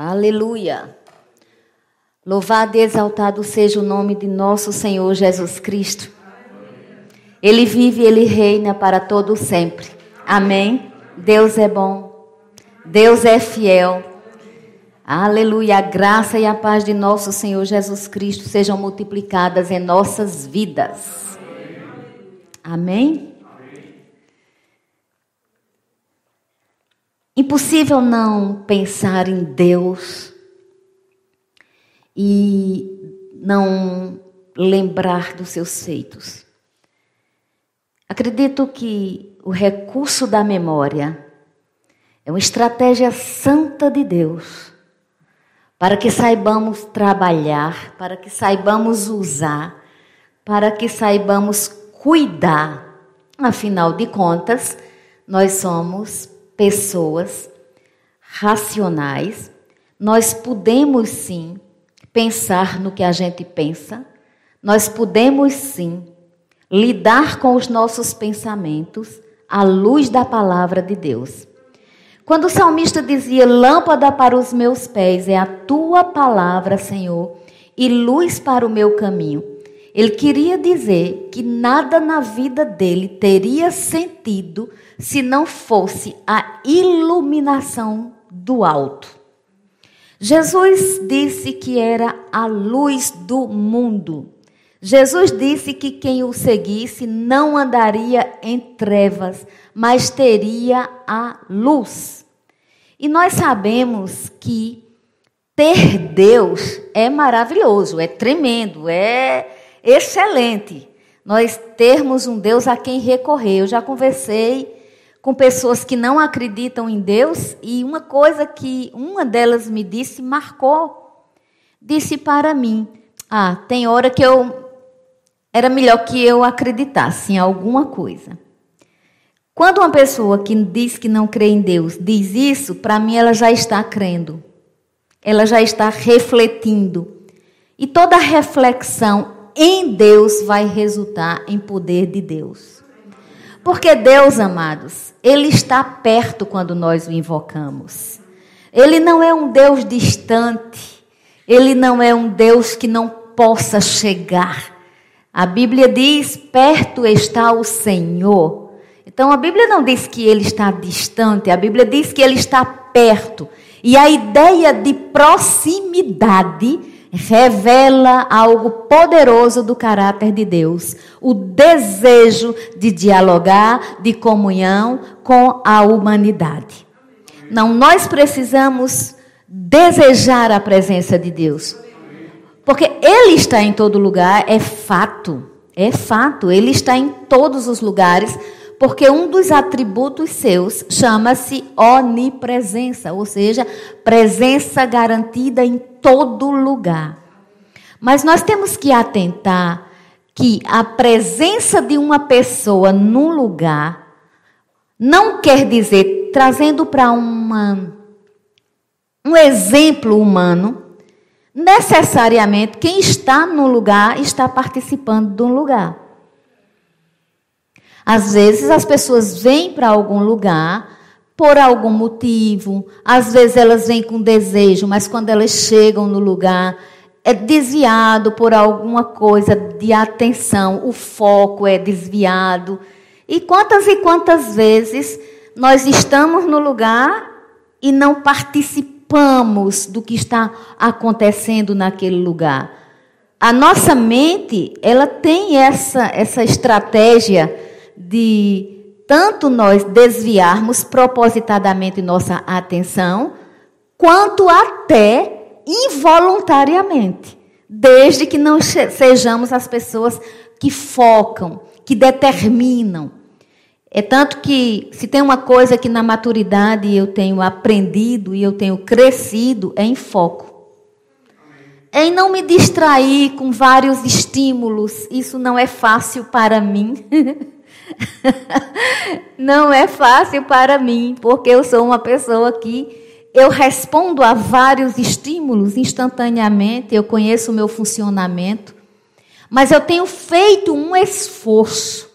Aleluia. Louvado e exaltado seja o nome de nosso Senhor Jesus Cristo. Ele vive, ele reina para todo sempre. Amém. Deus é bom. Deus é fiel. Aleluia. A graça e a paz de nosso Senhor Jesus Cristo sejam multiplicadas em nossas vidas. Amém. Impossível não pensar em Deus e não lembrar dos seus feitos. Acredito que o recurso da memória é uma estratégia santa de Deus para que saibamos trabalhar, para que saibamos usar, para que saibamos cuidar. Afinal de contas, nós somos pessoas racionais, nós podemos sim pensar no que a gente pensa, nós podemos sim lidar com os nossos pensamentos à luz da palavra de Deus. Quando o salmista dizia: Lâmpada para os meus pés é a tua palavra, Senhor, e luz para o meu caminho. Ele queria dizer que nada na vida dele teria sentido se não fosse a iluminação do alto. Jesus disse que era a luz do mundo. Jesus disse que quem o seguisse não andaria em trevas, mas teria a luz. E nós sabemos que ter Deus é maravilhoso, é tremendo, é excelente. Nós termos um Deus a quem recorrer. Eu já conversei com pessoas que não acreditam em Deus e uma coisa que uma delas me disse marcou. Disse para mim: "Ah, tem hora que eu era melhor que eu acreditasse em alguma coisa". Quando uma pessoa que diz que não crê em Deus diz isso, para mim ela já está crendo. Ela já está refletindo. E toda reflexão em Deus vai resultar em poder de Deus. Porque Deus, amados, Ele está perto quando nós o invocamos. Ele não é um Deus distante. Ele não é um Deus que não possa chegar. A Bíblia diz: perto está o Senhor. Então a Bíblia não diz que ele está distante, a Bíblia diz que ele está perto. E a ideia de proximidade revela algo poderoso do caráter de Deus, o desejo de dialogar, de comunhão com a humanidade. Não, nós precisamos desejar a presença de Deus. Porque Ele está em todo lugar, é fato. É fato, Ele está em todos os lugares, porque um dos atributos seus chama-se onipresença, ou seja, presença garantida em todo lugar. Mas nós temos que atentar que a presença de uma pessoa num lugar não quer dizer, trazendo para uma um exemplo humano, necessariamente quem está no lugar está participando de um lugar. Às vezes as pessoas vêm para algum lugar por algum motivo, às vezes elas vêm com desejo, mas quando elas chegam no lugar, é desviado por alguma coisa de atenção, o foco é desviado. E quantas e quantas vezes nós estamos no lugar e não participamos do que está acontecendo naquele lugar? A nossa mente, ela tem essa, essa estratégia de tanto nós desviarmos propositadamente nossa atenção, quanto até involuntariamente, desde que não sejamos as pessoas que focam, que determinam. É tanto que, se tem uma coisa que na maturidade eu tenho aprendido e eu tenho crescido, é em foco. É em não me distrair com vários estímulos. Isso não é fácil para mim. Não é fácil para mim, porque eu sou uma pessoa que eu respondo a vários estímulos instantaneamente, eu conheço o meu funcionamento, mas eu tenho feito um esforço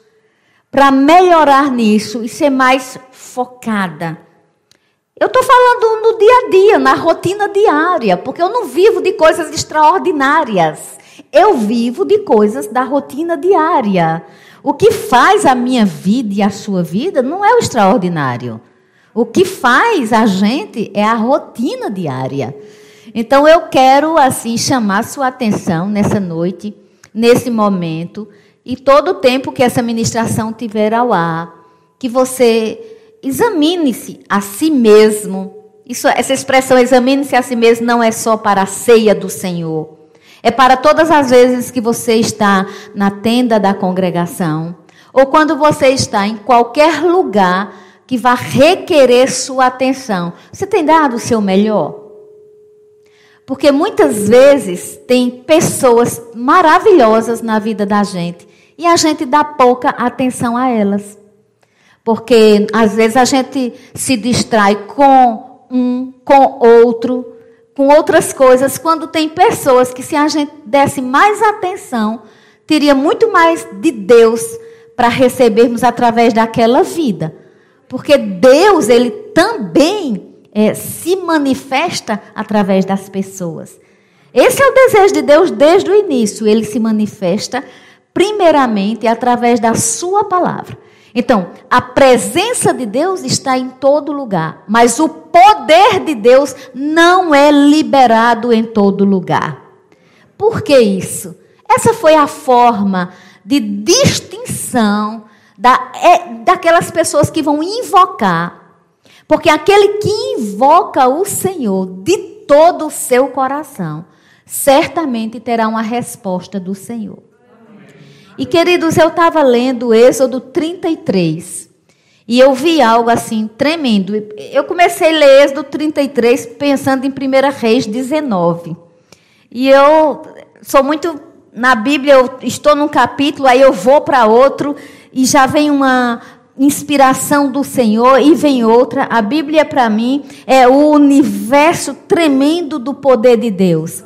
para melhorar nisso e ser mais focada. Eu estou falando no dia a dia, na rotina diária, porque eu não vivo de coisas extraordinárias. Eu vivo de coisas da rotina diária. O que faz a minha vida e a sua vida não é o extraordinário. O que faz a gente é a rotina diária. Então eu quero assim chamar sua atenção nessa noite, nesse momento e todo o tempo que essa ministração tiver ao ar, que você examine-se a si mesmo. Isso, essa expressão examine-se a si mesmo não é só para a ceia do Senhor. É para todas as vezes que você está na tenda da congregação, ou quando você está em qualquer lugar que vá requerer sua atenção. Você tem dado o seu melhor? Porque muitas vezes tem pessoas maravilhosas na vida da gente e a gente dá pouca atenção a elas. Porque às vezes a gente se distrai com um, com outro, com outras coisas, quando tem pessoas que se a gente desse mais atenção, teria muito mais de Deus para recebermos através daquela vida. Porque Deus, ele também é, se manifesta através das pessoas. Esse é o desejo de Deus desde o início. Ele se manifesta primeiramente através da sua palavra. Então, a presença de Deus está em todo lugar, mas o poder de Deus não é liberado em todo lugar. Por que isso? Essa foi a forma de distinção da, é, daquelas pessoas que vão invocar. Porque aquele que invoca o Senhor de todo o seu coração, certamente terá uma resposta do Senhor. E queridos, eu estava lendo Êxodo 33. E eu vi algo assim tremendo. Eu comecei a ler Êxodo 33 pensando em 1 Reis 19. E eu sou muito. Na Bíblia, eu estou num capítulo, aí eu vou para outro e já vem uma inspiração do Senhor e vem outra. A Bíblia, para mim, é o universo tremendo do poder de Deus.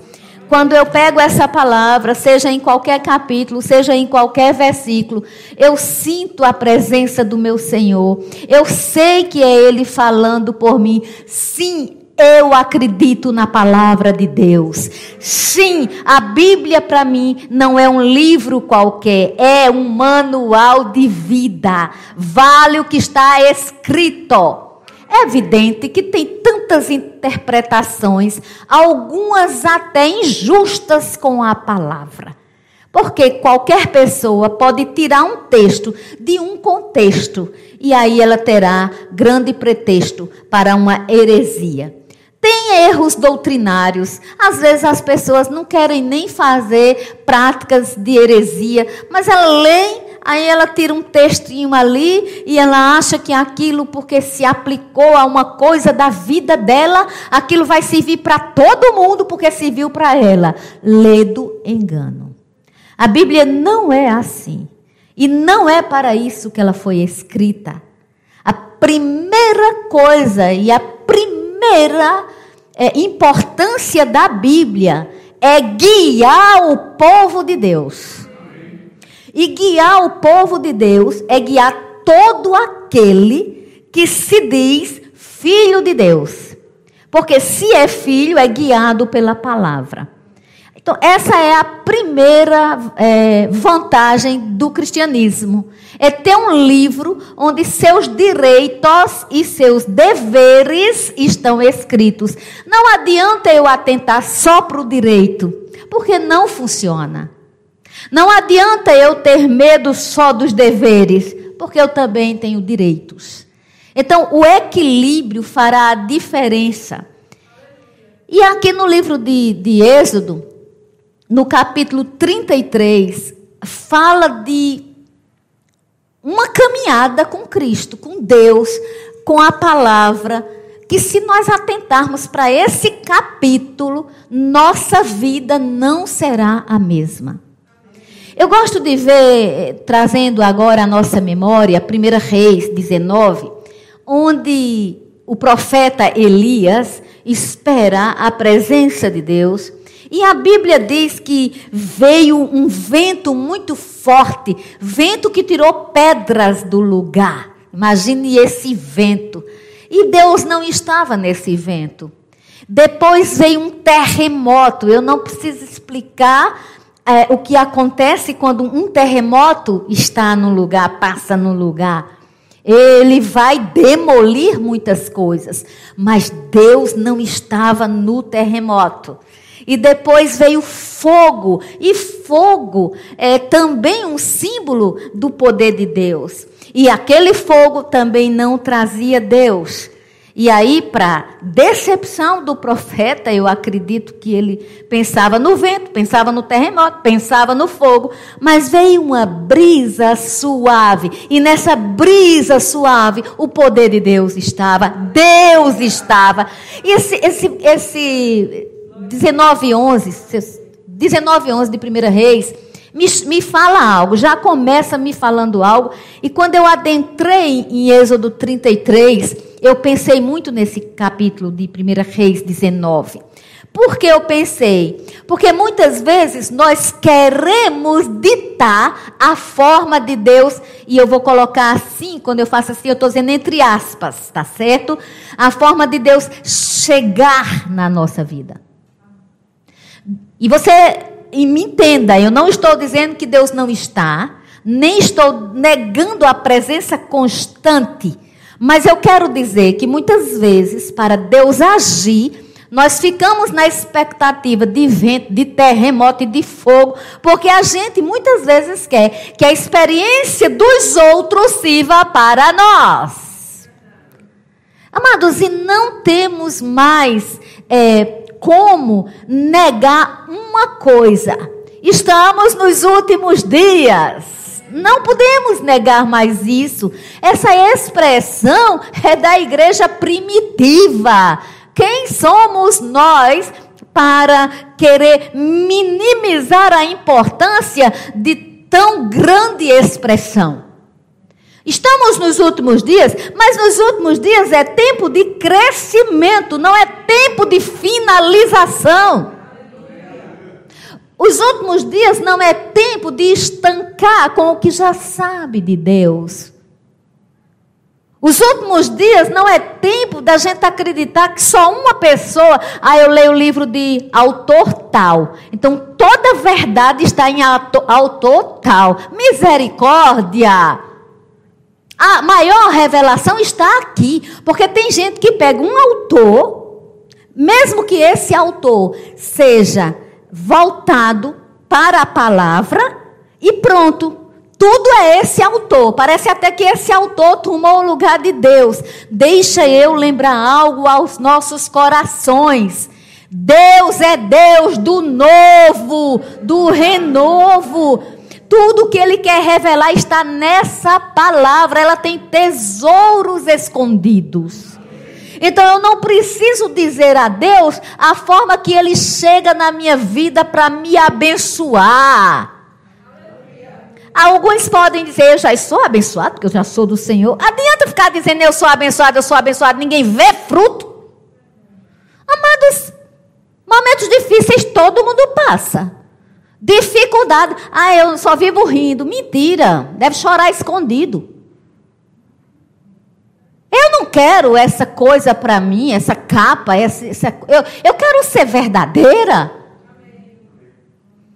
Quando eu pego essa palavra, seja em qualquer capítulo, seja em qualquer versículo, eu sinto a presença do meu Senhor. Eu sei que é Ele falando por mim. Sim, eu acredito na palavra de Deus. Sim, a Bíblia para mim não é um livro qualquer, é um manual de vida. Vale o que está escrito. É evidente que tem tantas interpretações, algumas até injustas com a palavra. Porque qualquer pessoa pode tirar um texto de um contexto e aí ela terá grande pretexto para uma heresia. Tem erros doutrinários. Às vezes as pessoas não querem nem fazer práticas de heresia, mas ela lê Aí ela tira um textinho ali e ela acha que aquilo, porque se aplicou a uma coisa da vida dela, aquilo vai servir para todo mundo, porque serviu para ela. Ledo engano. A Bíblia não é assim. E não é para isso que ela foi escrita. A primeira coisa e a primeira é, importância da Bíblia é guiar o povo de Deus. E guiar o povo de Deus é guiar todo aquele que se diz filho de Deus. Porque se é filho, é guiado pela palavra. Então, essa é a primeira é, vantagem do cristianismo. É ter um livro onde seus direitos e seus deveres estão escritos. Não adianta eu atentar só para o direito, porque não funciona. Não adianta eu ter medo só dos deveres, porque eu também tenho direitos. Então, o equilíbrio fará a diferença. E aqui no livro de, de Êxodo, no capítulo 33, fala de uma caminhada com Cristo, com Deus, com a palavra, que se nós atentarmos para esse capítulo, nossa vida não será a mesma. Eu gosto de ver, trazendo agora a nossa memória, 1 Reis 19, onde o profeta Elias espera a presença de Deus. E a Bíblia diz que veio um vento muito forte, vento que tirou pedras do lugar. Imagine esse vento. E Deus não estava nesse evento. Depois veio um terremoto. Eu não preciso explicar é, o que acontece quando um terremoto está no lugar, passa no lugar. Ele vai demolir muitas coisas, mas Deus não estava no terremoto. E depois veio fogo, e fogo é também um símbolo do poder de Deus. E aquele fogo também não trazia Deus. E aí, para decepção do profeta, eu acredito que ele pensava no vento, pensava no terremoto, pensava no fogo, mas veio uma brisa suave, e nessa brisa suave, o poder de Deus estava, Deus estava. E esse, esse, esse 19, 11, 19, 11 de 1 Reis, me, me fala algo, já começa me falando algo, e quando eu adentrei em Êxodo 33, eu pensei muito nesse capítulo de 1 Reis 19. Por que eu pensei? Porque muitas vezes nós queremos ditar a forma de Deus, e eu vou colocar assim, quando eu faço assim, eu estou dizendo entre aspas, tá certo? A forma de Deus chegar na nossa vida. E você e me entenda, eu não estou dizendo que Deus não está, nem estou negando a presença constante mas eu quero dizer que muitas vezes, para Deus agir, nós ficamos na expectativa de vento, de terremoto e de fogo, porque a gente muitas vezes quer que a experiência dos outros sirva para nós. Amados, e não temos mais é, como negar uma coisa. Estamos nos últimos dias. Não podemos negar mais isso. Essa expressão é da igreja primitiva. Quem somos nós para querer minimizar a importância de tão grande expressão? Estamos nos últimos dias, mas nos últimos dias é tempo de crescimento, não é tempo de finalização. Os últimos dias não é tempo de estancar com o que já sabe de Deus. Os últimos dias não é tempo da gente acreditar que só uma pessoa, ah, eu leio o livro de autor tal. Então toda verdade está em autor tal. Misericórdia. A maior revelação está aqui, porque tem gente que pega um autor, mesmo que esse autor seja voltado para a palavra e pronto. Tudo é esse autor. Parece até que esse autor tomou o lugar de Deus. Deixa eu lembrar algo aos nossos corações. Deus é Deus do novo, do renovo. Tudo que Ele quer revelar está nessa palavra. Ela tem tesouros escondidos. Então eu não preciso dizer a Deus a forma que Ele chega na minha vida para me abençoar. Alguns podem dizer, eu já sou abençoado, porque eu já sou do Senhor. Adianta ficar dizendo, eu sou abençoado, eu sou abençoado, ninguém vê fruto. Amados, momentos difíceis todo mundo passa. Dificuldade. Ah, eu só vivo rindo. Mentira. Deve chorar escondido. Eu não quero essa coisa para mim, essa capa, essa, essa, eu, eu quero ser verdadeira.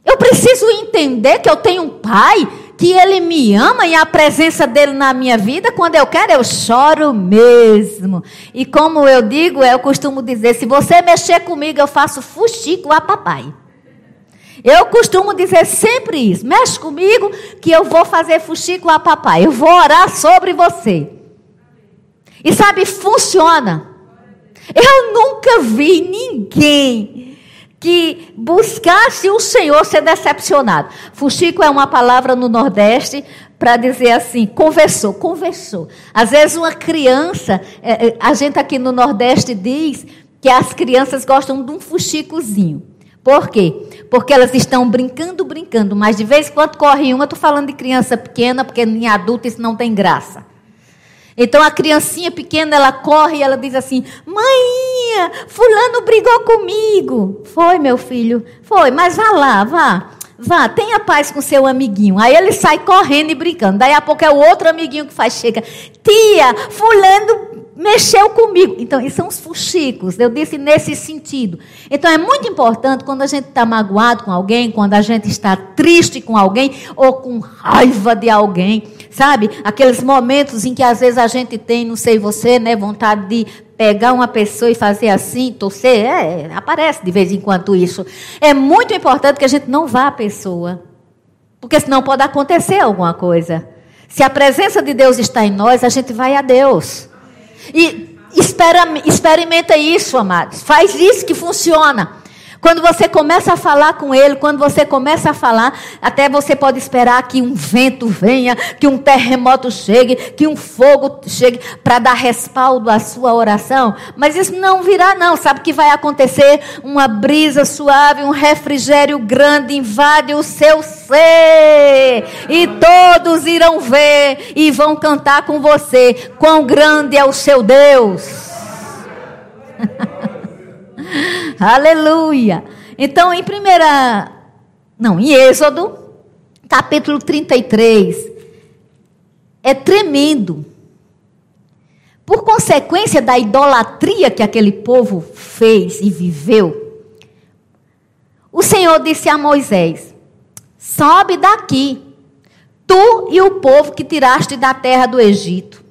Eu preciso entender que eu tenho um pai, que ele me ama e a presença dele na minha vida, quando eu quero, eu choro mesmo. E como eu digo, eu costumo dizer: se você mexer comigo, eu faço fuxico a papai. Eu costumo dizer sempre isso: mexe comigo, que eu vou fazer fuxico a papai. Eu vou orar sobre você. E sabe, funciona. Eu nunca vi ninguém que buscasse o Senhor ser decepcionado. Fuxico é uma palavra no Nordeste para dizer assim, conversou, conversou. Às vezes uma criança, é, é, a gente aqui no Nordeste diz que as crianças gostam de um fuxicozinho. Por quê? Porque elas estão brincando, brincando, mas de vez em quando corre uma, estou falando de criança pequena, porque em adulto isso não tem graça. Então a criancinha pequena, ela corre e ela diz assim: Mãe, fulano brigou comigo. Foi, meu filho, foi, mas vá lá, vá. Vá, tenha paz com seu amiguinho. Aí ele sai correndo e brincando. Daí a pouco é o outro amiguinho que faz, chega. Tia, fulano mexeu comigo. Então, isso são os fuxicos, eu disse nesse sentido. Então, é muito importante quando a gente está magoado com alguém, quando a gente está triste com alguém ou com raiva de alguém, sabe? Aqueles momentos em que às vezes a gente tem, não sei você, né, vontade de pegar uma pessoa e fazer assim, torcer, é, aparece de vez em quando isso. É muito importante que a gente não vá à pessoa, porque senão pode acontecer alguma coisa. Se a presença de Deus está em nós, a gente vai a Deus. E experimenta isso, amados. Faz isso que funciona. Quando você começa a falar com ele, quando você começa a falar, até você pode esperar que um vento venha, que um terremoto chegue, que um fogo chegue para dar respaldo à sua oração. Mas isso não virá, não. Sabe o que vai acontecer? Uma brisa suave, um refrigério grande invade o seu ser. E todos irão ver e vão cantar com você. Quão grande é o seu Deus. Aleluia. Então, em primeira. Não, em Êxodo, capítulo 33, é tremendo. Por consequência da idolatria que aquele povo fez e viveu, o Senhor disse a Moisés: Sobe daqui, tu e o povo que tiraste da terra do Egito,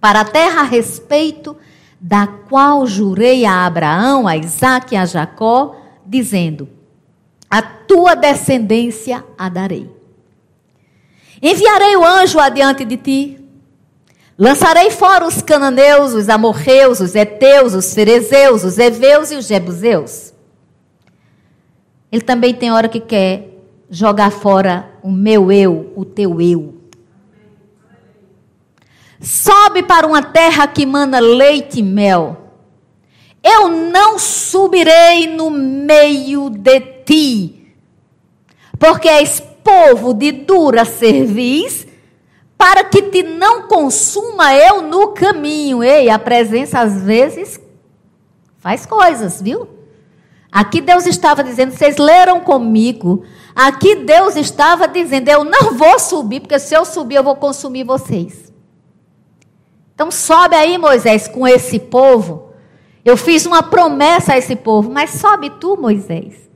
para a terra a respeito da qual jurei a Abraão, a Isaque e a Jacó, dizendo: A tua descendência a darei. Enviarei o anjo adiante de ti, lançarei fora os cananeus, os amorreus, os heteus, os ferezeus, os heveus e os jebuseus. Ele também tem hora que quer jogar fora o meu eu, o teu eu. Sobe para uma terra que mana leite e mel. Eu não subirei no meio de ti, porque és povo de dura cerviz, para que te não consuma eu no caminho. Ei, a presença às vezes faz coisas, viu? Aqui Deus estava dizendo, vocês leram comigo. Aqui Deus estava dizendo, eu não vou subir, porque se eu subir eu vou consumir vocês. Então sobe aí, Moisés, com esse povo. Eu fiz uma promessa a esse povo, mas sobe tu, Moisés.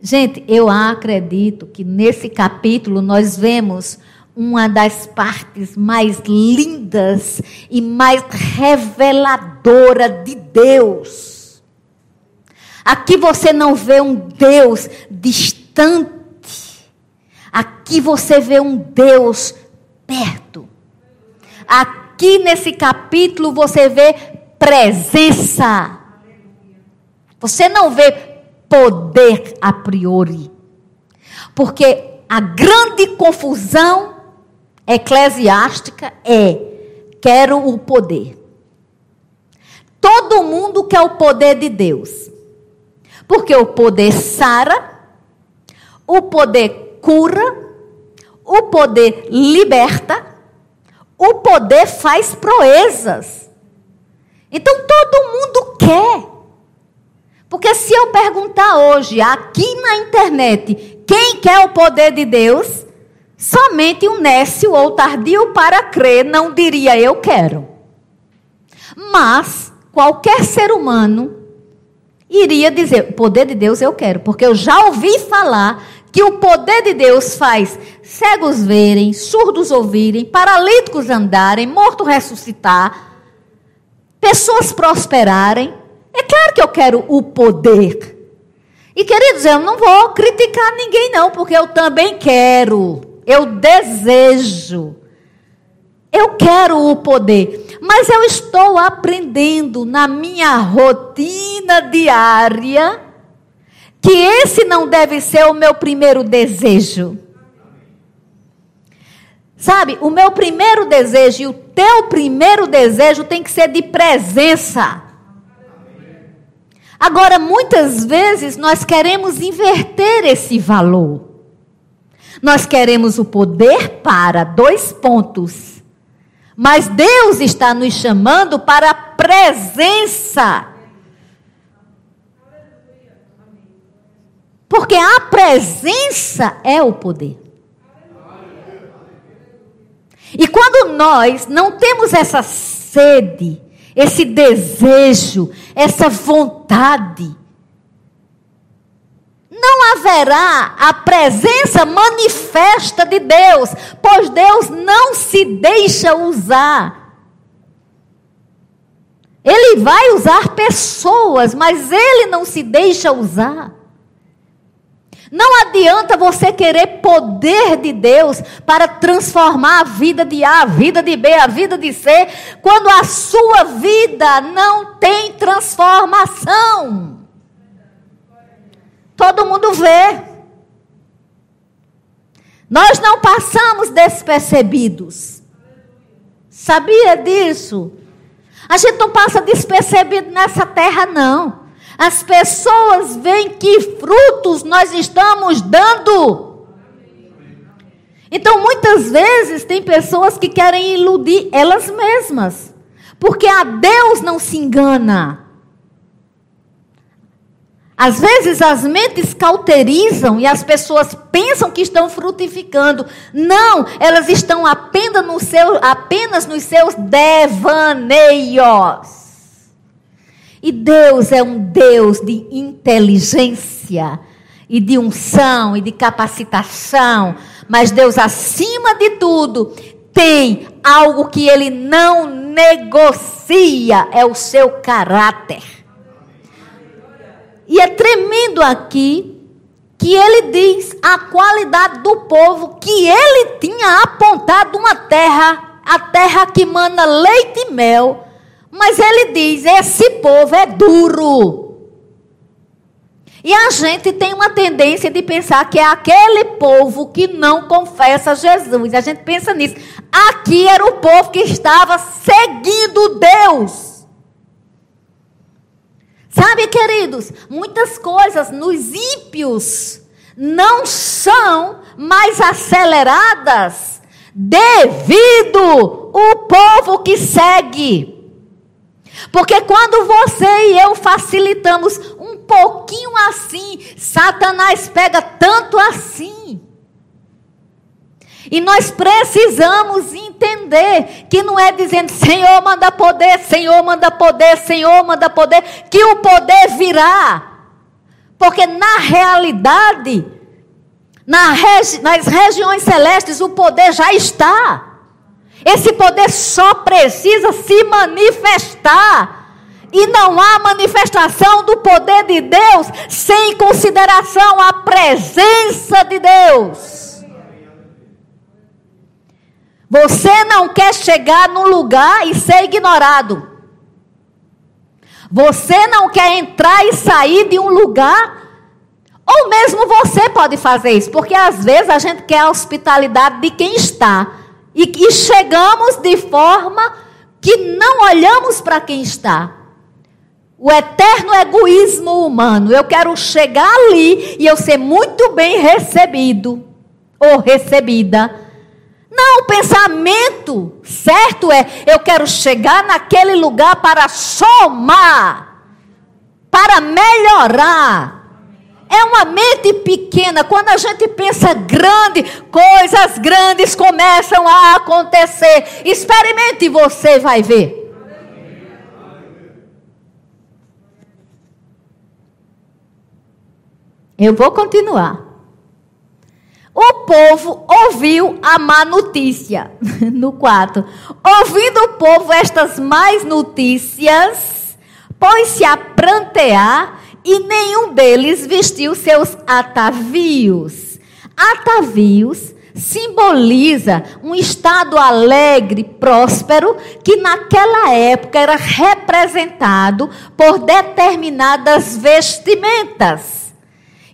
Gente, eu acredito que nesse capítulo nós vemos uma das partes mais lindas e mais reveladora de Deus. Aqui você não vê um Deus distante. Aqui você vê um Deus perto. Aqui aqui nesse capítulo você vê presença. Você não vê poder a priori. Porque a grande confusão eclesiástica é: quero o poder. Todo mundo quer o poder de Deus. Porque o poder sara, o poder cura, o poder liberta o poder faz proezas. Então todo mundo quer. Porque se eu perguntar hoje, aqui na internet, quem quer o poder de Deus, somente um nécio ou tardio para crer não diria eu quero. Mas qualquer ser humano iria dizer: o poder de Deus eu quero, porque eu já ouvi falar que o poder de Deus faz cegos verem, surdos ouvirem, paralíticos andarem, morto ressuscitar, pessoas prosperarem. É claro que eu quero o poder. E queridos, eu não vou criticar ninguém não, porque eu também quero. Eu desejo. Eu quero o poder, mas eu estou aprendendo na minha rotina diária que esse não deve ser o meu primeiro desejo. Sabe, o meu primeiro desejo e o teu primeiro desejo tem que ser de presença. Agora, muitas vezes nós queremos inverter esse valor. Nós queremos o poder para dois pontos. Mas Deus está nos chamando para a presença. Porque a presença é o poder. E quando nós não temos essa sede esse desejo, essa vontade. Não haverá a presença manifesta de Deus, pois Deus não se deixa usar. Ele vai usar pessoas, mas ele não se deixa usar. Não adianta você querer poder de Deus para transformar a vida de A, a vida de B, a vida de C, quando a sua vida não tem transformação. Todo mundo vê. Nós não passamos despercebidos. Sabia disso? A gente não passa despercebido nessa terra, não. As pessoas veem que frutos nós estamos dando. Então, muitas vezes, tem pessoas que querem iludir elas mesmas. Porque a Deus não se engana. Às vezes as mentes cauterizam e as pessoas pensam que estão frutificando. Não, elas estão apenas, no seu, apenas nos seus devaneios. E Deus é um Deus de inteligência e de unção e de capacitação. Mas Deus, acima de tudo, tem algo que ele não negocia: é o seu caráter. E é tremendo aqui que ele diz a qualidade do povo que ele tinha apontado uma terra, a terra que mana leite e mel mas ele diz: esse povo é duro. E a gente tem uma tendência de pensar que é aquele povo que não confessa Jesus. A gente pensa nisso. Aqui era o povo que estava seguindo Deus. Sabe, queridos, muitas coisas nos ímpios não são mais aceleradas devido o povo que segue. Porque quando você e eu facilitamos um pouquinho assim, Satanás pega tanto assim. E nós precisamos entender que não é dizendo Senhor manda poder, Senhor manda poder, Senhor manda poder, que o poder virá. Porque na realidade, nas regiões celestes, o poder já está. Esse poder só precisa se manifestar. E não há manifestação do poder de Deus sem consideração a presença de Deus. Você não quer chegar num lugar e ser ignorado. Você não quer entrar e sair de um lugar. Ou mesmo você pode fazer isso, porque às vezes a gente quer a hospitalidade de quem está. E, e chegamos de forma que não olhamos para quem está. O eterno egoísmo humano. Eu quero chegar ali e eu ser muito bem recebido ou recebida. Não, o pensamento certo é: eu quero chegar naquele lugar para somar, para melhorar. É uma mente pequena. Quando a gente pensa grande, coisas grandes começam a acontecer. Experimente e você vai ver. Eu vou continuar. O povo ouviu a má notícia. No 4. Ouvindo o povo estas más notícias, pôs-se a prantear e nenhum deles vestiu seus atavios. Atavios simboliza um estado alegre, próspero, que naquela época era representado por determinadas vestimentas.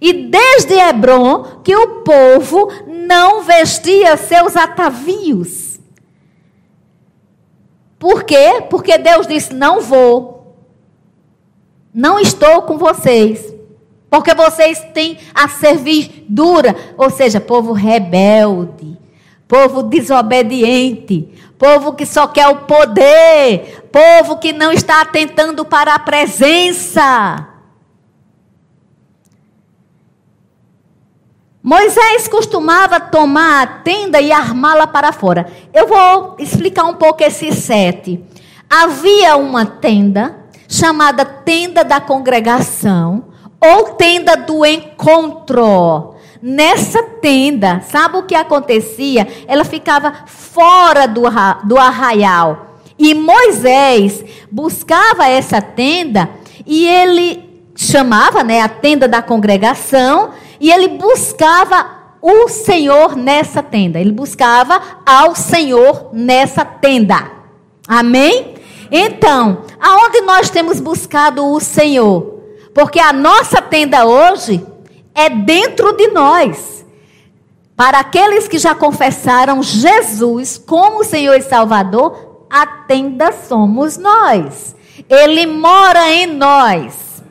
E desde Hebron que o povo não vestia seus atavios. Por quê? Porque Deus disse: não vou. Não estou com vocês. Porque vocês têm a servidura, ou seja, povo rebelde, povo desobediente, povo que só quer o poder, povo que não está atentando para a presença. Moisés costumava tomar a tenda e armá-la para fora. Eu vou explicar um pouco esse sete. havia uma tenda chamada tenda da congregação ou tenda do encontro. Nessa tenda, sabe o que acontecia? Ela ficava fora do, do arraial. E Moisés buscava essa tenda e ele chamava, né, a tenda da congregação, e ele buscava o Senhor nessa tenda. Ele buscava ao Senhor nessa tenda. Amém? Então, aonde nós temos buscado o Senhor? Porque a nossa tenda hoje é dentro de nós. Para aqueles que já confessaram Jesus como Senhor e Salvador, a tenda somos nós. Ele mora em nós.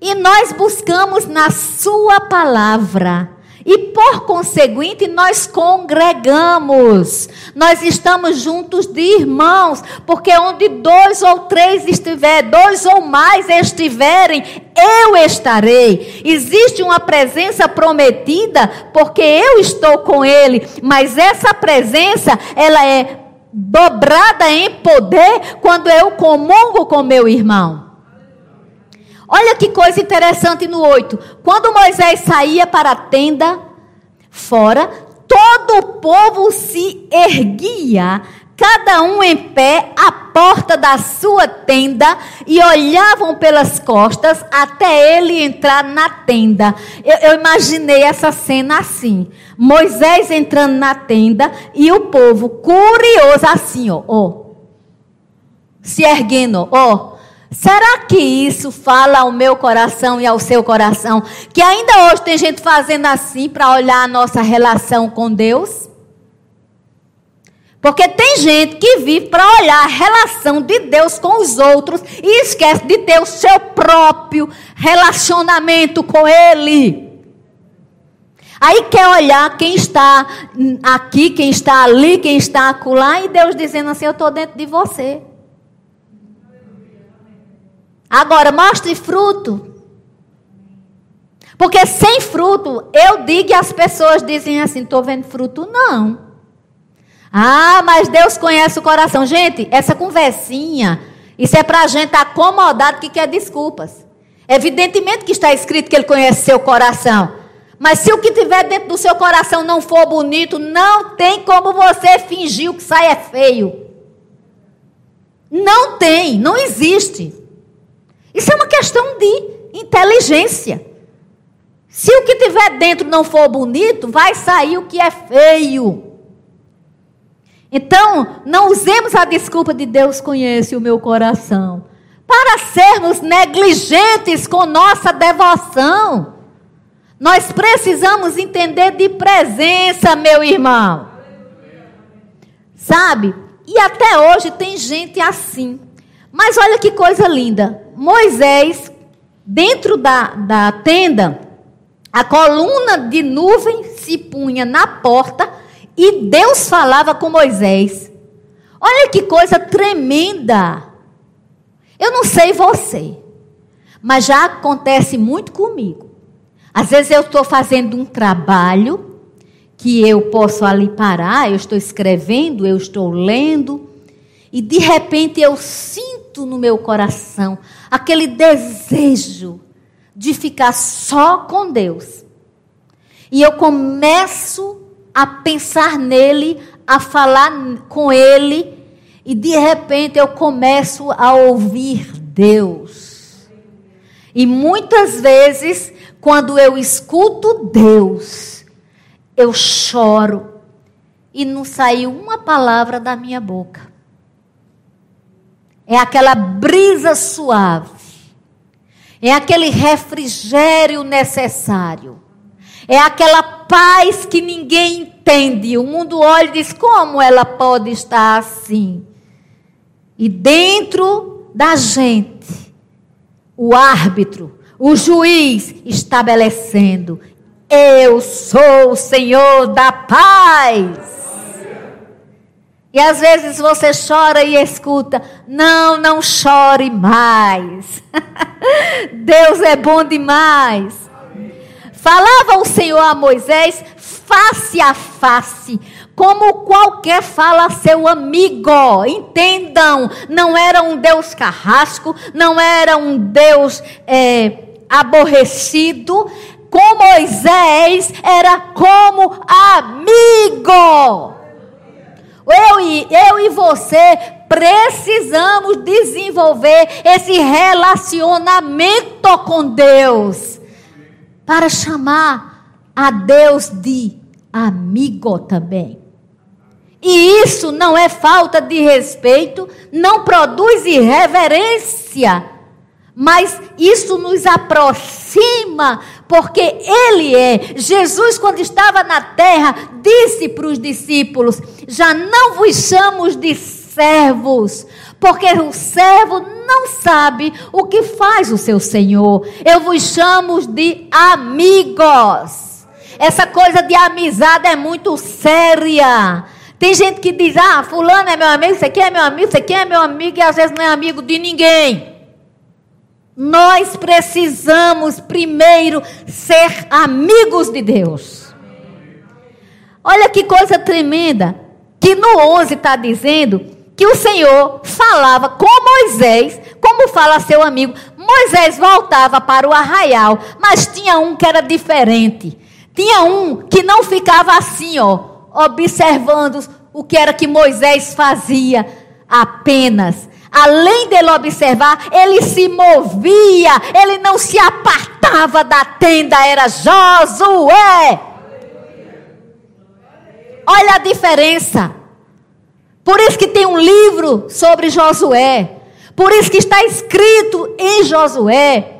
E nós buscamos na Sua palavra e por conseguinte, nós congregamos. Nós estamos juntos de irmãos, porque onde dois ou três estiver, dois ou mais estiverem, eu estarei. Existe uma presença prometida, porque eu estou com ele, mas essa presença, ela é dobrada em poder quando eu comungo com meu irmão. Olha que coisa interessante no 8. Quando Moisés saía para a tenda fora, todo o povo se erguia, cada um em pé, à porta da sua tenda, e olhavam pelas costas até ele entrar na tenda. Eu, eu imaginei essa cena assim: Moisés entrando na tenda e o povo curioso, assim, ó, ó se erguendo, ó Será que isso fala ao meu coração e ao seu coração? Que ainda hoje tem gente fazendo assim para olhar a nossa relação com Deus? Porque tem gente que vive para olhar a relação de Deus com os outros e esquece de ter o seu próprio relacionamento com Ele. Aí quer olhar quem está aqui, quem está ali, quem está acolá, e Deus dizendo assim: Eu estou dentro de você. Agora, mostre fruto. Porque sem fruto, eu digo e as pessoas dizem assim: estou vendo fruto. Não. Ah, mas Deus conhece o coração. Gente, essa conversinha, isso é para a gente acomodado que quer desculpas. Evidentemente que está escrito que Ele conhece seu coração. Mas se o que tiver dentro do seu coração não for bonito, não tem como você fingir o que sai é feio. Não tem, não existe. Isso é uma questão de inteligência. Se o que tiver dentro não for bonito, vai sair o que é feio. Então, não usemos a desculpa de Deus conhece o meu coração para sermos negligentes com nossa devoção. Nós precisamos entender de presença, meu irmão. Sabe? E até hoje tem gente assim. Mas olha que coisa linda. Moisés, dentro da, da tenda, a coluna de nuvem se punha na porta e Deus falava com Moisés. Olha que coisa tremenda. Eu não sei você, mas já acontece muito comigo. Às vezes eu estou fazendo um trabalho que eu posso ali parar, eu estou escrevendo, eu estou lendo, e de repente eu sinto no meu coração aquele desejo de ficar só com Deus. E eu começo a pensar nele, a falar com ele, e de repente eu começo a ouvir Deus. E muitas vezes, quando eu escuto Deus, eu choro e não saiu uma palavra da minha boca. É aquela brisa suave. É aquele refrigério necessário. É aquela paz que ninguém entende. O mundo olha e diz: como ela pode estar assim? E dentro da gente, o árbitro, o juiz estabelecendo: Eu sou o Senhor da paz. E às vezes você chora e escuta: não, não chore mais. Deus é bom demais. Falava o Senhor a Moisés face a face, como qualquer fala seu amigo. Entendam, não era um Deus carrasco, não era um Deus é, aborrecido. Com Moisés era como amigo. Eu e, você precisamos desenvolver esse relacionamento com Deus para chamar a Deus de amigo também. E isso não é falta de respeito, não produz irreverência, mas isso nos aproxima, porque Ele é. Jesus, quando estava na terra, disse para os discípulos: Já não vos chamo de servos, porque o servo não sabe o que faz o seu senhor. Eu vos chamo de amigos. Essa coisa de amizade é muito séria. Tem gente que diz: ah, fulano é meu amigo, você aqui é meu amigo, você aqui é meu amigo, e às vezes não é amigo de ninguém. Nós precisamos primeiro ser amigos de Deus. Olha que coisa tremenda. Que no 11 está dizendo que o Senhor falava com Moisés, como fala seu amigo. Moisés voltava para o arraial, mas tinha um que era diferente. Tinha um que não ficava assim, ó, observando o que era que Moisés fazia apenas. Além dele observar, ele se movia, ele não se apartava da tenda, era Josué. Olha a diferença. Por isso que tem um livro sobre Josué. Por isso que está escrito em Josué.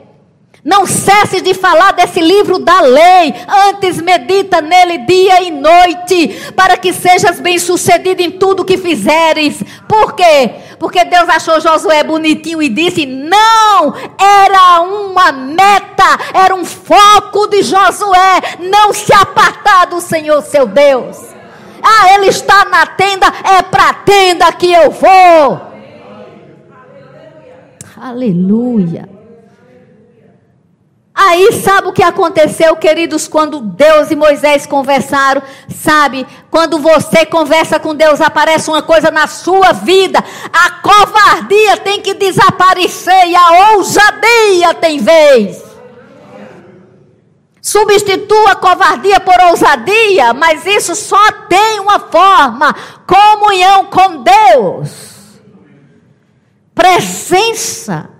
Não cesse de falar desse livro da lei, antes medita nele dia e noite, para que sejas bem-sucedido em tudo que fizeres. Por quê? Porque Deus achou Josué bonitinho e disse: "Não, era uma meta, era um foco de Josué, não se apartar do Senhor seu Deus." Ah, ele está na tenda, é para a tenda que eu vou. Aleluia. Aí sabe o que aconteceu, queridos, quando Deus e Moisés conversaram? Sabe, quando você conversa com Deus, aparece uma coisa na sua vida. A covardia tem que desaparecer e a ousadia tem vez. Substitua a covardia por ousadia, mas isso só tem uma forma: comunhão com Deus. Presença.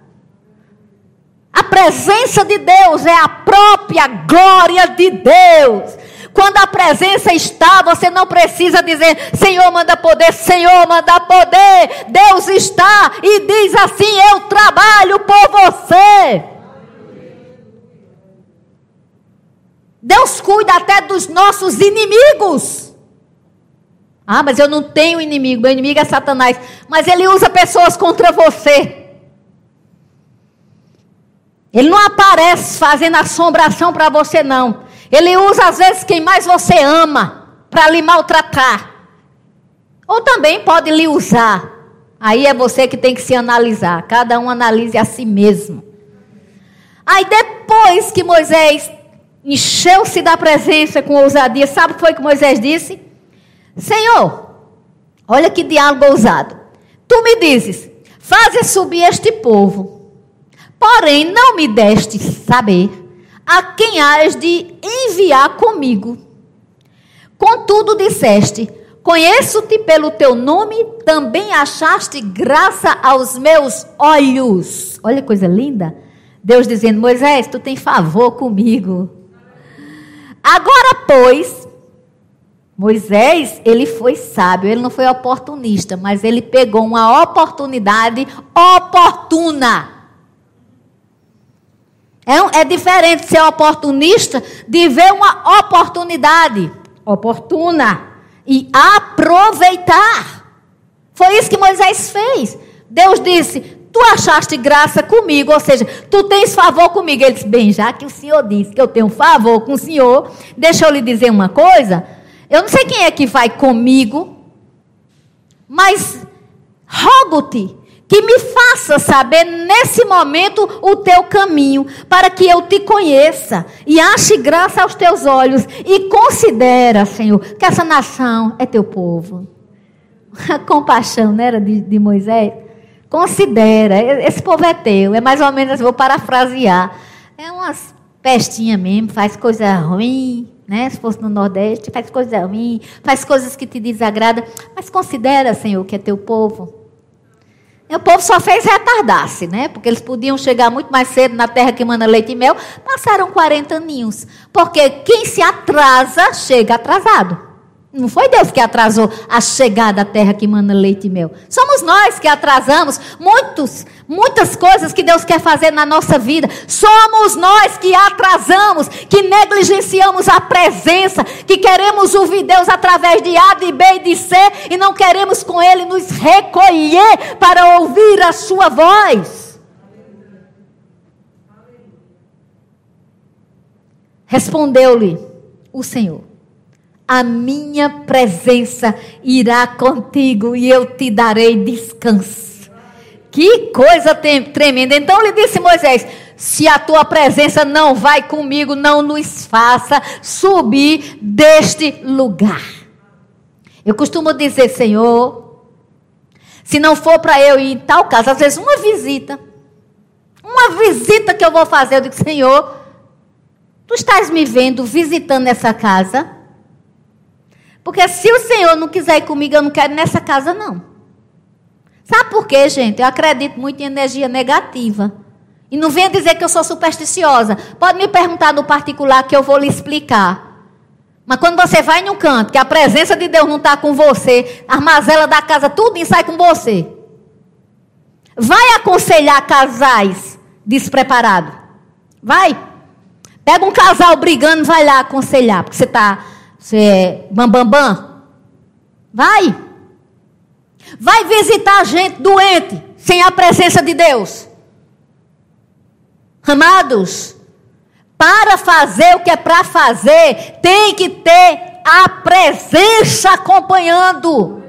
A presença de Deus é a própria glória de Deus. Quando a presença está, você não precisa dizer, Senhor, manda poder, Senhor, manda poder. Deus está e diz assim: Eu trabalho por você. Deus cuida até dos nossos inimigos. Ah, mas eu não tenho inimigo, meu inimigo é Satanás. Mas ele usa pessoas contra você. Ele não aparece fazendo assombração para você, não. Ele usa, às vezes, quem mais você ama para lhe maltratar. Ou também pode lhe usar. Aí é você que tem que se analisar. Cada um analise a si mesmo. Aí depois que Moisés encheu-se da presença com ousadia. Sabe o que foi que Moisés disse? Senhor, olha que diálogo ousado. Tu me dizes: Faze subir este povo, porém não me deste saber a quem has de enviar comigo. Contudo, disseste: Conheço-te pelo teu nome, também achaste graça aos meus olhos. Olha que coisa linda. Deus dizendo: Moisés, tu tem favor comigo. Agora, pois, Moisés, ele foi sábio, ele não foi oportunista, mas ele pegou uma oportunidade oportuna. É, é diferente ser oportunista de ver uma oportunidade oportuna e aproveitar. Foi isso que Moisés fez. Deus disse: tu achaste graça comigo, ou seja, tu tens favor comigo. Ele disse, bem, já que o Senhor disse que eu tenho favor com o Senhor, deixa eu lhe dizer uma coisa. Eu não sei quem é que vai comigo, mas rogo-te que me faça saber nesse momento o teu caminho, para que eu te conheça e ache graça aos teus olhos e considera, Senhor, que essa nação é teu povo. A compaixão, não era de, de Moisés? Considera, esse povo é teu. É mais ou menos, vou parafrasear. É umas pestinhas mesmo, faz coisa ruim, né? Se fosse no Nordeste, faz coisa ruim, faz coisas que te desagradam. Mas considera, Senhor, que é teu povo. E o povo só fez retardar-se, né? Porque eles podiam chegar muito mais cedo na terra que manda leite e mel. Passaram 40 aninhos. Porque quem se atrasa, chega atrasado. Não foi Deus que atrasou a chegada à terra que manda leite e mel. Somos nós que atrasamos muitos, muitas coisas que Deus quer fazer na nossa vida. Somos nós que atrasamos, que negligenciamos a presença, que queremos ouvir Deus através de A, de B e de C e não queremos com Ele nos recolher para ouvir a Sua voz. Respondeu-lhe o Senhor a minha presença irá contigo e eu te darei descanso. Que coisa tremenda. Então lhe disse Moisés: se a tua presença não vai comigo, não nos faça subir deste lugar. Eu costumo dizer, Senhor, se não for para eu ir em tal casa, às vezes uma visita, uma visita que eu vou fazer, eu digo, Senhor, tu estás me vendo visitando essa casa? Porque se o Senhor não quiser ir comigo, eu não quero ir nessa casa, não. Sabe por quê, gente? Eu acredito muito em energia negativa. E não venha dizer que eu sou supersticiosa. Pode me perguntar no particular que eu vou lhe explicar. Mas quando você vai num canto, que a presença de Deus não está com você, a da casa, tudo sai com você. Vai aconselhar casais despreparados. Vai. Pega um casal brigando, vai lá aconselhar, porque você está você é bambambam? Bam, bam? Vai. Vai visitar gente doente, sem a presença de Deus. Amados, para fazer o que é para fazer, tem que ter a presença acompanhando.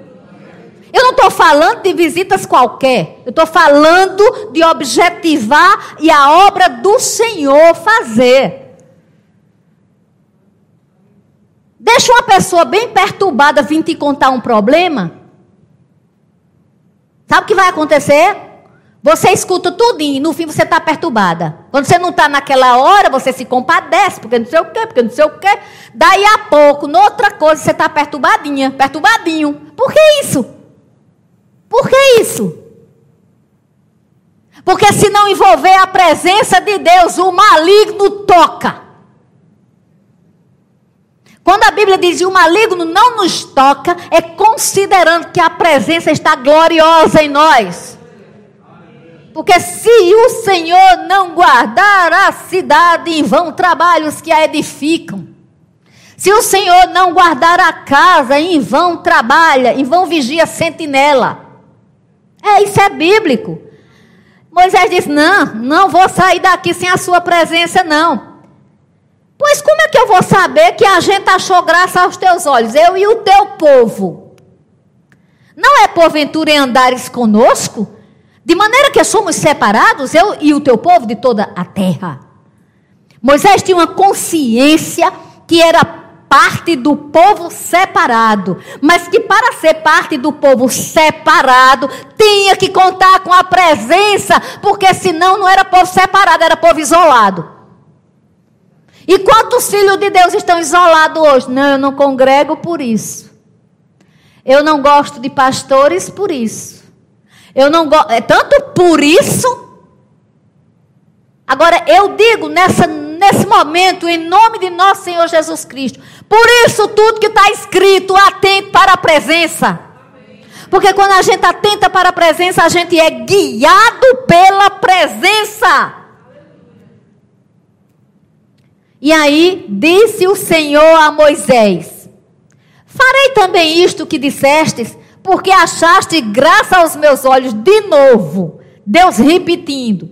Eu não estou falando de visitas qualquer. Eu estou falando de objetivar e a obra do Senhor fazer. Deixa uma pessoa bem perturbada vir te contar um problema. Sabe o que vai acontecer? Você escuta tudinho, no fim você está perturbada. Quando você não está naquela hora, você se compadece, porque não sei o quê, porque não sei o quê. Daí a pouco, noutra coisa, você está perturbadinha, perturbadinho. Por que isso? Por que isso? Porque se não envolver a presença de Deus, o maligno toca. Quando a Bíblia diz que o maligno não nos toca, é considerando que a presença está gloriosa em nós. Porque se o Senhor não guardar a cidade, em vão trabalhos que a edificam. Se o Senhor não guardar a casa, em vão trabalha, em vão vigia sentinela. É, isso é bíblico. Moisés disse: Não, não vou sair daqui sem a sua presença, não. Pois como é que eu vou saber que a gente achou graça aos teus olhos, eu e o teu povo? Não é porventura em andares conosco? De maneira que somos separados, eu e o teu povo, de toda a terra. Moisés tinha uma consciência que era parte do povo separado, mas que para ser parte do povo separado, tinha que contar com a presença, porque senão não era povo separado, era povo isolado. E quantos filhos de Deus estão isolados hoje? Não, eu não congrego por isso. Eu não gosto de pastores por isso. Eu não gosto. É tanto por isso. Agora, eu digo nessa, nesse momento, em nome de nosso Senhor Jesus Cristo. Por isso, tudo que está escrito, atento para a presença. Porque quando a gente atenta para a presença, a gente é guiado pela presença. E aí disse o Senhor a Moisés: Farei também isto que dissestes, porque achaste graça aos meus olhos de novo. Deus repetindo.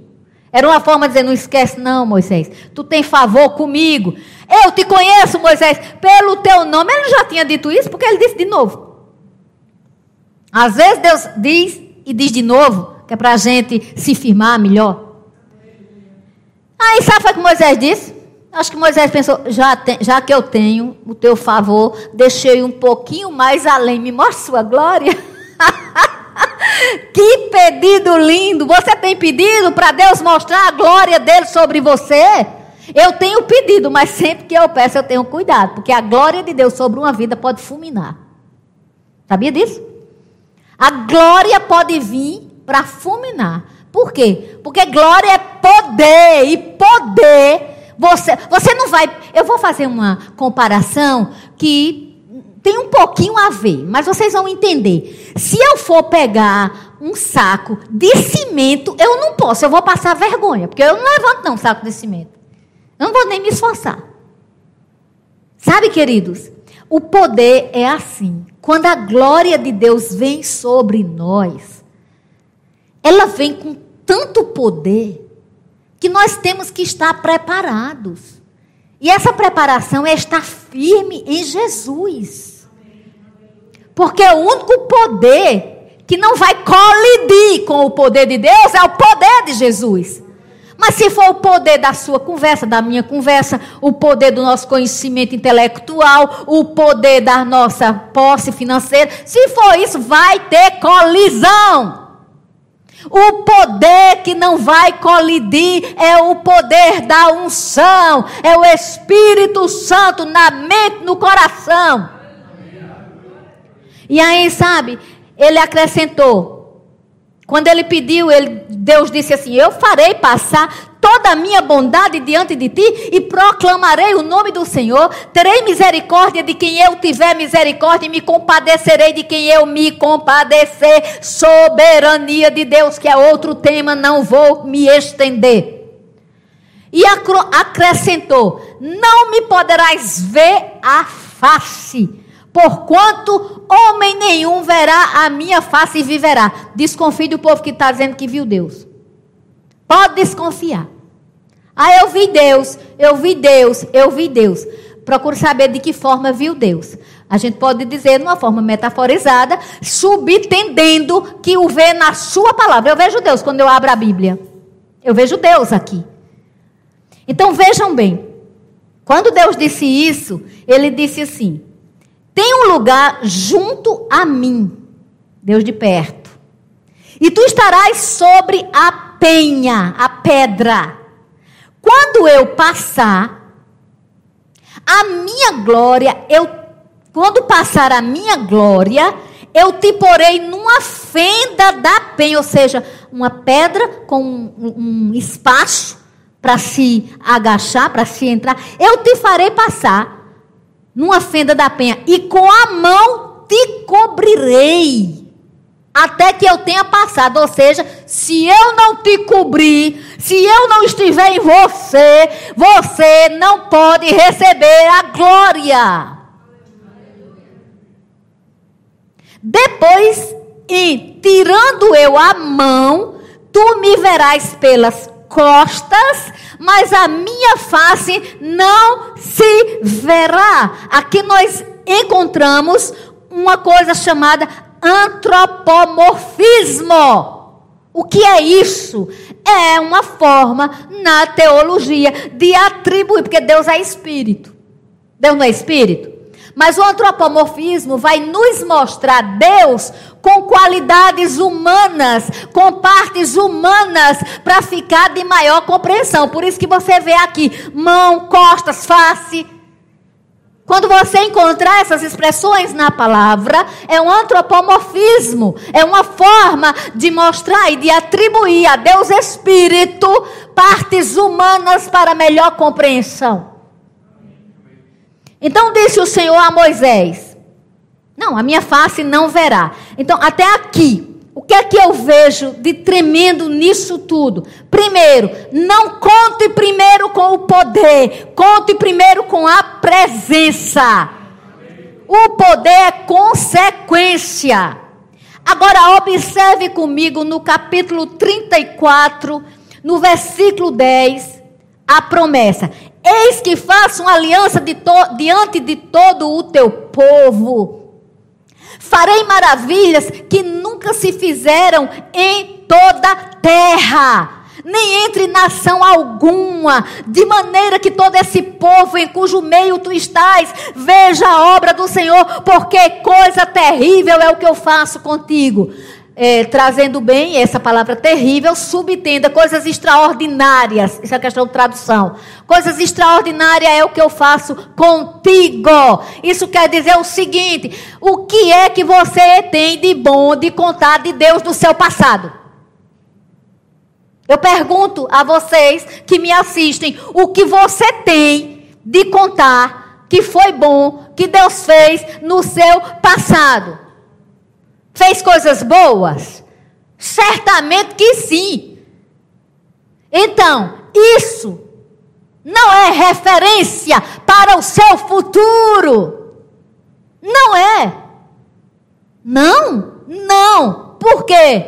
Era uma forma de dizer: Não esquece, não, Moisés. Tu tem favor comigo. Eu te conheço, Moisés, pelo teu nome. Ele já tinha dito isso, porque ele disse de novo. Às vezes Deus diz e diz de novo. que é para a gente se firmar melhor. Aí sabe o que Moisés disse? Acho que Moisés pensou, já, tem, já que eu tenho o teu favor, deixei um pouquinho mais além, me mostra sua glória. que pedido lindo! Você tem pedido para Deus mostrar a glória dele sobre você? Eu tenho pedido, mas sempre que eu peço eu tenho cuidado, porque a glória de Deus sobre uma vida pode fulminar. Sabia disso? A glória pode vir para fulminar. Por quê? Porque glória é poder e poder você, você não vai. Eu vou fazer uma comparação que tem um pouquinho a ver, mas vocês vão entender. Se eu for pegar um saco de cimento, eu não posso, eu vou passar vergonha, porque eu não levanto não um saco de cimento. Eu não vou nem me esforçar. Sabe, queridos? O poder é assim. Quando a glória de Deus vem sobre nós, ela vem com tanto poder que nós temos que estar preparados. E essa preparação é estar firme em Jesus. Porque o único poder que não vai colidir com o poder de Deus é o poder de Jesus. Mas se for o poder da sua conversa, da minha conversa, o poder do nosso conhecimento intelectual, o poder da nossa posse financeira, se for isso, vai ter colisão. O poder que não vai colidir é o poder da unção, é o Espírito Santo na mente, no coração. E aí, sabe, ele acrescentou: quando ele pediu, ele, Deus disse assim: Eu farei passar toda a minha bondade diante de ti e proclamarei o nome do Senhor. Terei misericórdia de quem eu tiver misericórdia e me compadecerei de quem eu me compadecer. Soberania de Deus, que é outro tema, não vou me estender. E acrescentou: Não me poderás ver a face Porquanto homem nenhum verá a minha face e viverá. Desconfie do povo que está dizendo que viu Deus. Pode desconfiar. Ah, eu vi Deus, eu vi Deus, eu vi Deus. Procure saber de que forma viu Deus. A gente pode dizer, de uma forma metaforizada, subtendendo que o vê na sua palavra. Eu vejo Deus quando eu abro a Bíblia. Eu vejo Deus aqui. Então vejam bem. Quando Deus disse isso, ele disse assim: tem um lugar junto a mim, Deus de perto. E tu estarás sobre a penha, a pedra. Quando eu passar, a minha glória, eu quando passar a minha glória, eu te porei numa fenda da penha, ou seja, uma pedra com um, um espaço para se agachar, para se entrar. Eu te farei passar numa fenda da penha, e com a mão te cobrirei, até que eu tenha passado. Ou seja, se eu não te cobrir, se eu não estiver em você, você não pode receber a glória. Depois, e tirando eu a mão, tu me verás pelas costas, mas a minha face não se verá. Aqui nós encontramos uma coisa chamada antropomorfismo. O que é isso? É uma forma na teologia de atribuir, porque Deus é espírito. Deus não é espírito? Mas o antropomorfismo vai nos mostrar Deus com qualidades humanas, com partes humanas, para ficar de maior compreensão. Por isso que você vê aqui mão, costas, face. Quando você encontrar essas expressões na palavra, é um antropomorfismo, é uma forma de mostrar e de atribuir a Deus Espírito partes humanas para melhor compreensão. Então disse o Senhor a Moisés: Não, a minha face não verá. Então, até aqui, o que é que eu vejo de tremendo nisso tudo? Primeiro, não conte primeiro com o poder, conte primeiro com a presença. O poder é consequência. Agora, observe comigo no capítulo 34, no versículo 10, a promessa: Eis que faço uma aliança de diante de todo o teu povo. Farei maravilhas que nunca se fizeram em toda terra nem entre nação alguma, de maneira que todo esse povo em cujo meio tu estás veja a obra do Senhor, porque coisa terrível é o que eu faço contigo. É, trazendo bem essa palavra terrível, subtenda coisas extraordinárias. Isso é questão de tradução. Coisas extraordinárias é o que eu faço contigo. Isso quer dizer o seguinte: o que é que você tem de bom de contar de Deus no seu passado? Eu pergunto a vocês que me assistem: o que você tem de contar que foi bom, que Deus fez no seu passado? Fez coisas boas? Certamente que sim. Então, isso não é referência para o seu futuro. Não é. Não, não. Por quê?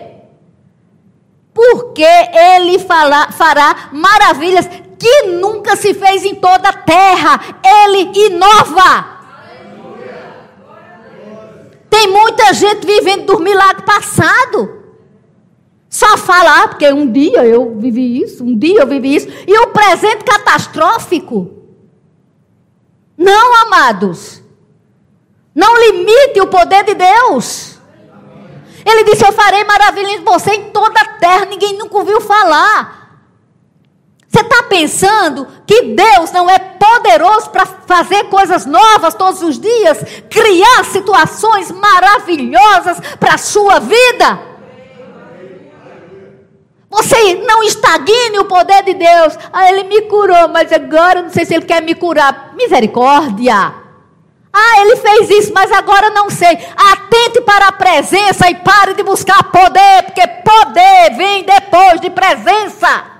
Porque ele fala, fará maravilhas que nunca se fez em toda a terra. Ele inova. Tem muita gente vivendo dos milagres passados. Só falar, ah, porque um dia eu vivi isso, um dia eu vivi isso. E o presente catastrófico. Não, amados. Não limite o poder de Deus. Ele disse: Eu farei maravilha em você em toda a terra. Ninguém nunca ouviu falar. Você está pensando que Deus não é poderoso para fazer coisas novas todos os dias? Criar situações maravilhosas para a sua vida? Você não estagne o poder de Deus. Ah, ele me curou, mas agora não sei se ele quer me curar. Misericórdia. Ah, ele fez isso, mas agora não sei. Atente para a presença e pare de buscar poder, porque poder vem depois de presença.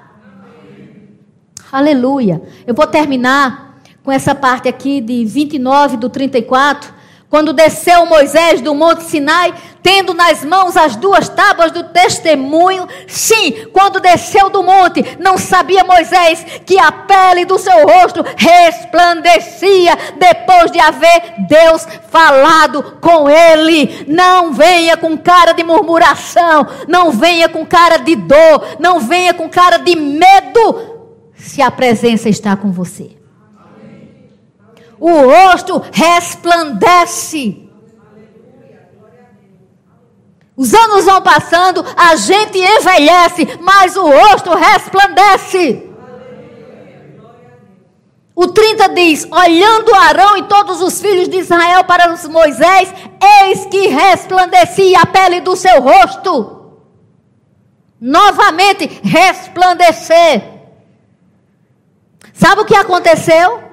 Aleluia. Eu vou terminar com essa parte aqui de 29 do 34. Quando desceu Moisés do Monte Sinai, tendo nas mãos as duas tábuas do testemunho, sim, quando desceu do monte, não sabia Moisés que a pele do seu rosto resplandecia depois de haver Deus falado com ele. Não venha com cara de murmuração, não venha com cara de dor, não venha com cara de medo se a presença está com você. O rosto resplandece. Os anos vão passando, a gente envelhece, mas o rosto resplandece. O 30 diz: Olhando Arão e todos os filhos de Israel para os Moisés, eis que resplandecia a pele do seu rosto. Novamente, resplandecer. Sabe o que aconteceu?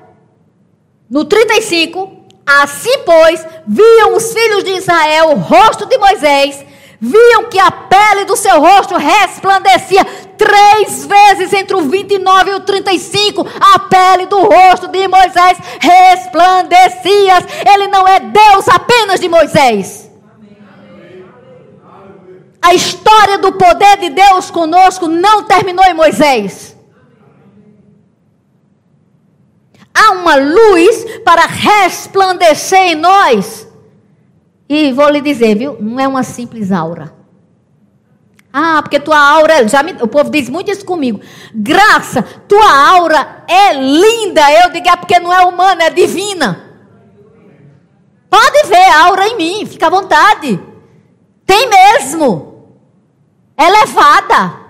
No 35, assim pois, viam os filhos de Israel o rosto de Moisés, viam que a pele do seu rosto resplandecia três vezes entre o 29 e o 35, a pele do rosto de Moisés resplandecia. Ele não é Deus apenas de Moisés. A história do poder de Deus conosco não terminou em Moisés. Há uma luz para resplandecer em nós. E vou lhe dizer, viu? Não é uma simples aura. Ah, porque tua aura, já me, o povo diz muito isso comigo. Graça, tua aura é linda. Eu digo, é porque não é humana, é divina. Pode ver a aura em mim, fica à vontade. Tem mesmo. Elevada.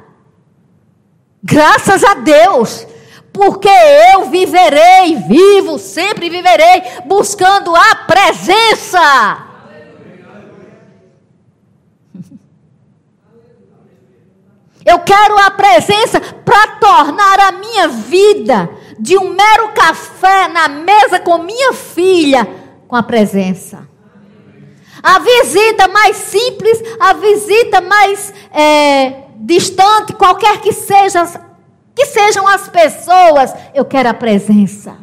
Graças a Deus porque eu viverei, vivo, sempre viverei, buscando a presença. Eu quero a presença para tornar a minha vida de um mero café na mesa com minha filha, com a presença. A visita mais simples, a visita mais é, distante, qualquer que seja que sejam as pessoas, eu quero a presença.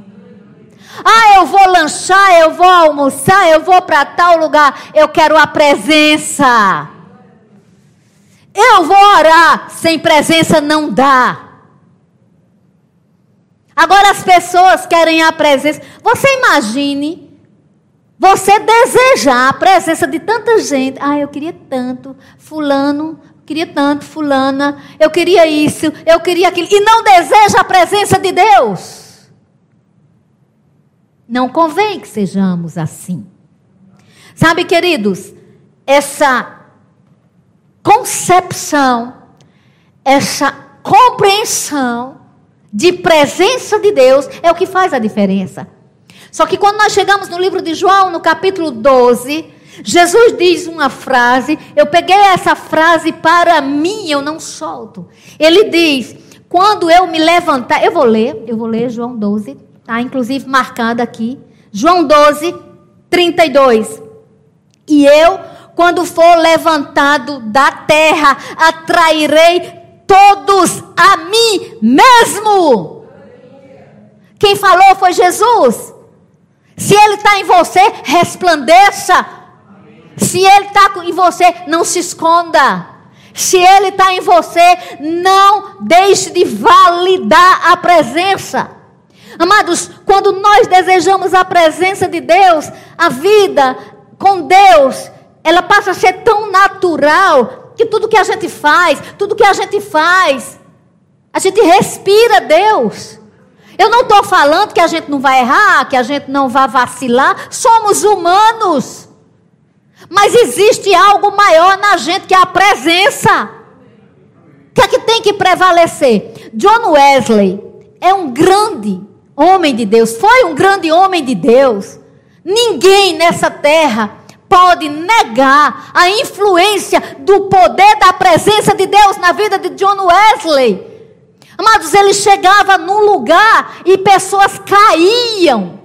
Ah, eu vou lanchar, eu vou almoçar, eu vou para tal lugar, eu quero a presença. Eu vou orar, sem presença não dá. Agora as pessoas querem a presença. Você imagine você desejar a presença de tanta gente. Ah, eu queria tanto. Fulano queria tanto, fulana, eu queria isso, eu queria aquilo, e não deseja a presença de Deus. Não convém que sejamos assim. Sabe, queridos, essa concepção, essa compreensão de presença de Deus é o que faz a diferença. Só que quando nós chegamos no livro de João, no capítulo 12, Jesus diz uma frase, eu peguei essa frase para mim, eu não solto. Ele diz: quando eu me levantar, eu vou ler, eu vou ler João 12, tá inclusive marcado aqui. João 12, 32. E eu, quando for levantado da terra, atrairei todos a mim mesmo. Quem falou foi Jesus. Se Ele está em você, resplandeça. Se Ele está em você, não se esconda. Se Ele está em você, não deixe de validar a presença. Amados, quando nós desejamos a presença de Deus, a vida com Deus, ela passa a ser tão natural que tudo que a gente faz, tudo que a gente faz, a gente respira Deus. Eu não estou falando que a gente não vai errar, que a gente não vai vacilar. Somos humanos. Mas existe algo maior na gente que é a presença. O que é que tem que prevalecer? John Wesley é um grande homem de Deus, foi um grande homem de Deus. Ninguém nessa terra pode negar a influência do poder da presença de Deus na vida de John Wesley. Amados, ele chegava num lugar e pessoas caíam.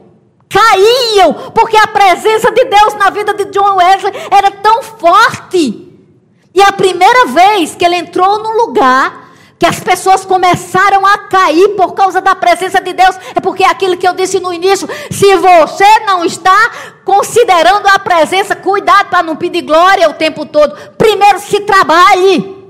Caíam, porque a presença de Deus na vida de John Wesley era tão forte. E a primeira vez que ele entrou num lugar que as pessoas começaram a cair por causa da presença de Deus, é porque é aquilo que eu disse no início: se você não está considerando a presença, cuidado para não pedir glória o tempo todo. Primeiro se trabalhe.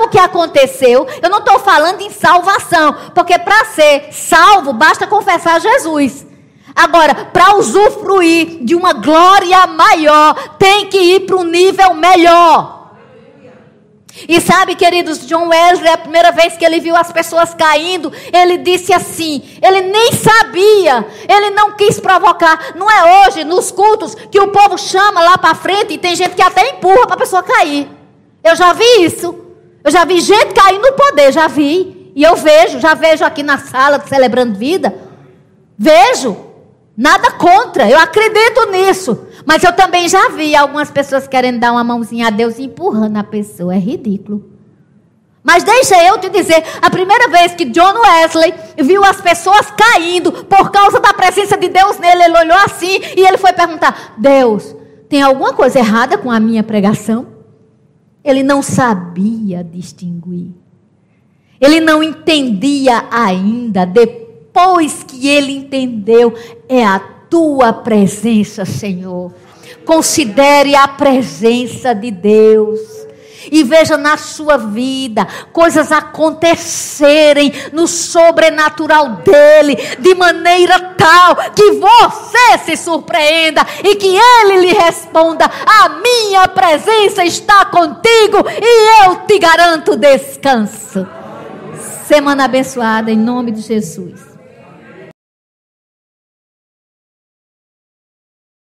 Sabe o que aconteceu? Eu não estou falando em salvação, porque para ser salvo basta confessar Jesus. Agora, para usufruir de uma glória maior, tem que ir para um nível melhor. E sabe, queridos, John Wesley, a primeira vez que ele viu as pessoas caindo, ele disse assim: ele nem sabia, ele não quis provocar. Não é hoje, nos cultos, que o povo chama lá para frente e tem gente que até empurra para a pessoa cair. Eu já vi isso. Eu já vi gente cair no poder, já vi. E eu vejo, já vejo aqui na sala celebrando vida. Vejo. Nada contra, eu acredito nisso. Mas eu também já vi algumas pessoas querendo dar uma mãozinha a Deus e empurrando a pessoa. É ridículo. Mas deixa eu te dizer, a primeira vez que John Wesley viu as pessoas caindo por causa da presença de Deus nele, ele olhou assim e ele foi perguntar: Deus, tem alguma coisa errada com a minha pregação? Ele não sabia distinguir. Ele não entendia ainda. Depois que ele entendeu, é a tua presença, Senhor. Considere a presença de Deus e veja na sua vida coisas acontecerem no sobrenatural dele, de maneira tal que você se surpreenda e que ele lhe responda: A minha presença está contigo e eu te garanto descanso. Semana abençoada em nome de Jesus.